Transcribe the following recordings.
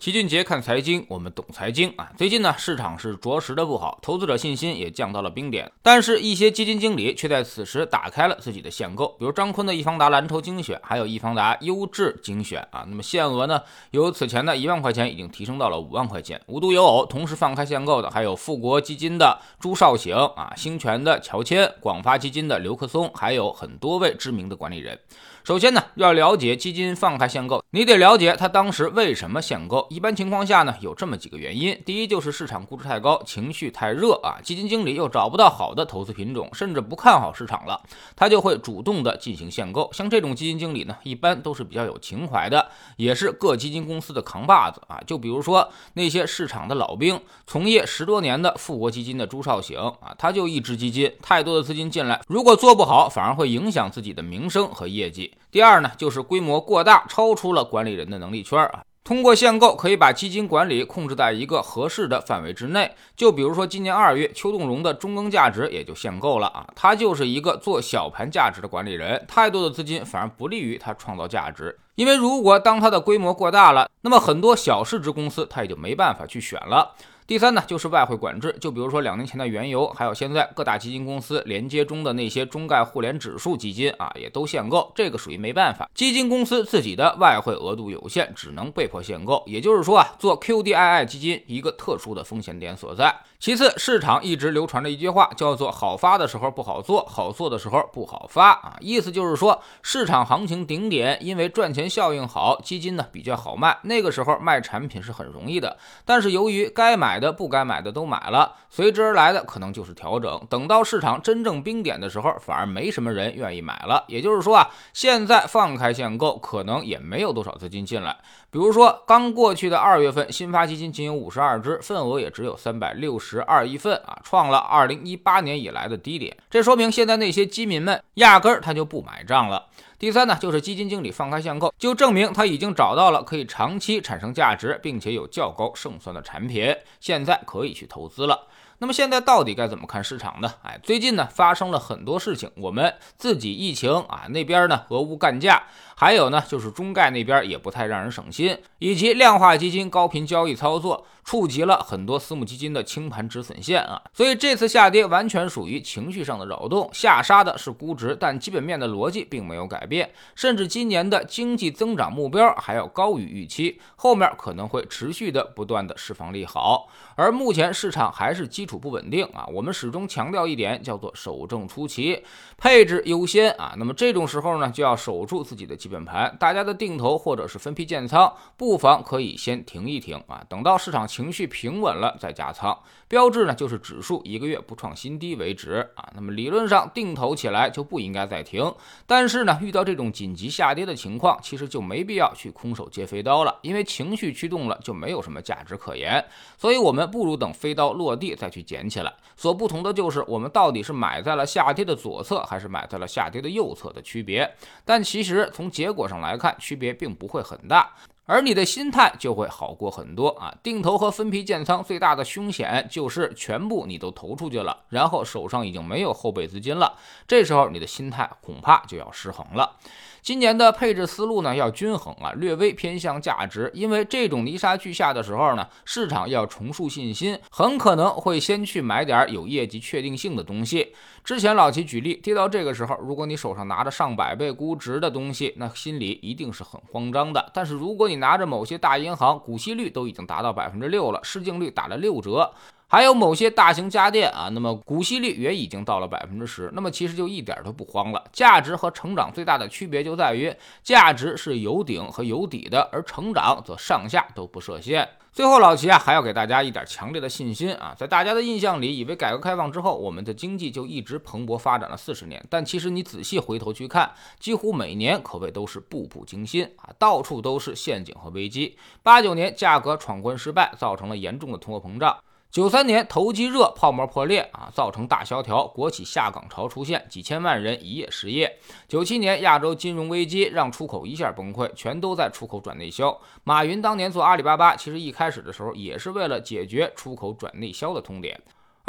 齐俊杰看财经，我们懂财经啊。最近呢，市场是着实的不好，投资者信心也降到了冰点。但是，一些基金经理却在此时打开了自己的限购，比如张坤的易方达蓝筹精选，还有易方达优质精选啊。那么限额呢，由此前的一万块钱已经提升到了五万块钱。无独有偶，同时放开限购的还有富国基金的朱少醒啊，兴全的乔迁，广发基金的刘克松，还有很多位知名的管理人。首先呢，要了解基金放开限购，你得了解他当时为什么限购。一般情况下呢，有这么几个原因：第一，就是市场估值太高，情绪太热啊，基金经理又找不到好的投资品种，甚至不看好市场了，他就会主动的进行限购。像这种基金经理呢，一般都是比较有情怀的，也是各基金公司的扛把子啊。就比如说那些市场的老兵，从业十多年的富国基金的朱少醒啊，他就一支基金，太多的资金进来，如果做不好，反而会影响自己的名声和业绩。第二呢，就是规模过大，超出了管理人的能力圈啊。通过限购，可以把基金管理控制在一个合适的范围之内。就比如说今年二月，邱栋荣的中庚价值也就限购了啊。他就是一个做小盘价值的管理人，太多的资金反而不利于他创造价值。因为如果当他的规模过大了，那么很多小市值公司他也就没办法去选了。第三呢，就是外汇管制。就比如说两年前的原油，还有现在各大基金公司连接中的那些中概互联指数基金啊，也都限购。这个属于没办法，基金公司自己的外汇额度有限，只能被迫限购。也就是说啊，做 QDII 基金一个特殊的风险点所在。其次，市场一直流传着一句话，叫做“好发的时候不好做，好做的时候不好发”啊，意思就是说市场行情顶点，因为赚钱效应好，基金呢比较好卖，那个时候卖产品是很容易的。但是由于该买的、不该买的都买了，随之而来的可能就是调整。等到市场真正冰点的时候，反而没什么人愿意买了。也就是说啊，现在放开限购，可能也没有多少资金进来。比如说刚过去的二月份，新发基金仅有五十二只，份额也只有三百六十。二亿份啊，创了二零一八年以来的低点。这说明现在那些基民们压根儿他就不买账了。第三呢，就是基金经理放开限购，就证明他已经找到了可以长期产生价值，并且有较高胜算的产品，现在可以去投资了。那么现在到底该怎么看市场呢？哎，最近呢发生了很多事情，我们自己疫情啊，那边呢俄乌干架。还有呢，就是中概那边也不太让人省心，以及量化基金高频交易操作，触及了很多私募基金的清盘止损线啊。所以这次下跌完全属于情绪上的扰动，下杀的是估值，但基本面的逻辑并没有改变，甚至今年的经济增长目标还要高于预期，后面可能会持续的不断的释放利好。而目前市场还是基础不稳定啊，我们始终强调一点，叫做守正出奇，配置优先啊。那么这种时候呢，就要守住自己的基。本盘，大家的定投或者是分批建仓，不妨可以先停一停啊，等到市场情绪平稳了再加仓。标志呢就是指数一个月不创新低为止啊。那么理论上定投起来就不应该再停，但是呢遇到这种紧急下跌的情况，其实就没必要去空手接飞刀了，因为情绪驱动了就没有什么价值可言。所以我们不如等飞刀落地再去捡起来。所不同的就是我们到底是买在了下跌的左侧，还是买在了下跌的右侧的区别。但其实从结果上来看，区别并不会很大，而你的心态就会好过很多啊！定投和分批建仓最大的凶险就是全部你都投出去了，然后手上已经没有后备资金了，这时候你的心态恐怕就要失衡了。今年的配置思路呢要均衡啊，略微偏向价值，因为这种泥沙俱下的时候呢，市场要重塑信心，很可能会先去买点有业绩确定性的东西。之前老齐举例，跌到这个时候，如果你手上拿着上百倍估值的东西，那心里一定是很慌张的。但是如果你拿着某些大银行，股息率都已经达到百分之六了，市净率打了六折。还有某些大型家电啊，那么股息率也已经到了百分之十，那么其实就一点都不慌了。价值和成长最大的区别就在于，价值是有顶和有底的，而成长则上下都不设限。最后，老齐啊还要给大家一点强烈的信心啊，在大家的印象里，以为改革开放之后我们的经济就一直蓬勃发展了四十年，但其实你仔细回头去看，几乎每年可谓都是步步惊心啊，到处都是陷阱和危机。八九年价格闯关失败，造成了严重的通货膨胀。九三年投机热泡沫破裂啊，造成大萧条，国企下岗潮出现，几千万人一夜失业。九七年亚洲金融危机让出口一下崩溃，全都在出口转内销。马云当年做阿里巴巴，其实一开始的时候也是为了解决出口转内销的痛点。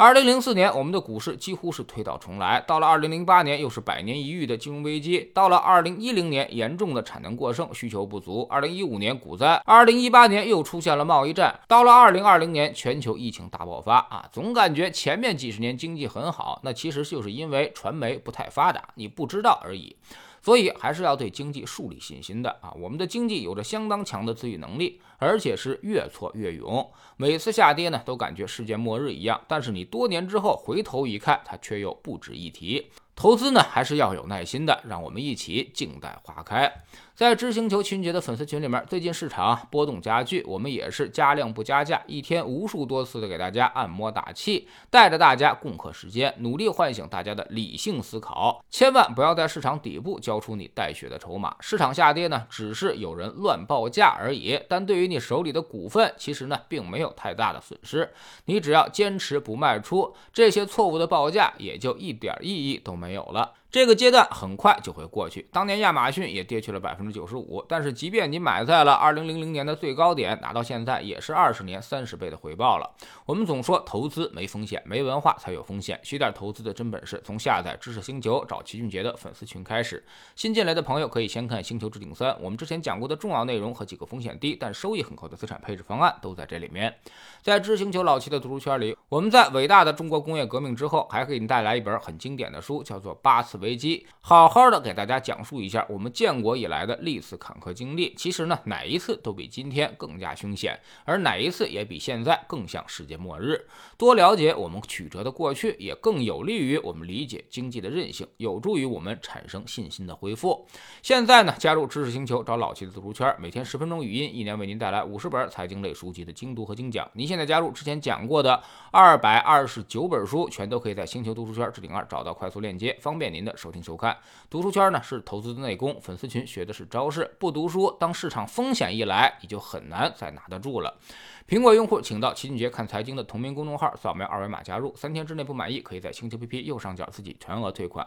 二零零四年，我们的股市几乎是推倒重来；到了二零零八年，又是百年一遇的金融危机；到了二零一零年，严重的产能过剩、需求不足；二零一五年股灾；二零一八年又出现了贸易战；到了二零二零年，全球疫情大爆发。啊！总感觉前面几十年经济很好，那其实就是因为传媒不太发达，你不知道而已。所以还是要对经济树立信心的啊！我们的经济有着相当强的自愈能力，而且是越挫越勇。每次下跌呢，都感觉世界末日一样，但是你多年之后回头一看，它却又不值一提。投资呢，还是要有耐心的，让我们一起静待花开。在知星球群杰的粉丝群里面，最近市场波动加剧，我们也是加量不加价，一天无数多次的给大家按摩打气，带着大家共克时间，努力唤醒大家的理性思考。千万不要在市场底部交出你带血的筹码。市场下跌呢，只是有人乱报价而已，但对于你手里的股份，其实呢，并没有太大的损失。你只要坚持不卖出，这些错误的报价也就一点意义都没有了。这个阶段很快就会过去。当年亚马逊也跌去了百分之九十五，但是即便你买在了二零零零年的最高点，拿到现在也是二十年三十倍的回报了。我们总说投资没风险，没文化才有风险。学点投资的真本事，从下载知识星球找齐俊杰的粉丝群开始。新进来的朋友可以先看《星球置顶三》，我们之前讲过的重要内容和几个风险低但收益很高的资产配置方案都在这里面。在知识星球老齐的读书圈里，我们在伟大的中国工业革命之后，还给你带来一本很经典的书，叫做《八次》。危机，好好的给大家讲述一下我们建国以来的历次坎坷经历。其实呢，哪一次都比今天更加凶险，而哪一次也比现在更像世界末日。多了解我们曲折的过去，也更有利于我们理解经济的韧性，有助于我们产生信心的恢复。现在呢，加入知识星球，找老齐的读书圈，每天十分钟语音，一年为您带来五十本财经类书籍的精读和精讲。您现在加入之前讲过的二百二十九本书，全都可以在星球读书圈置顶二找到快速链接，方便您的。收听收看，读书圈呢是投资的内功，粉丝群学的是招式。不读书，当市场风险一来，你就很难再拿得住了。苹果用户请到齐俊杰看财经的同名公众号，扫描二维码加入。三天之内不满意，可以在星球 PP 右上角自己全额退款。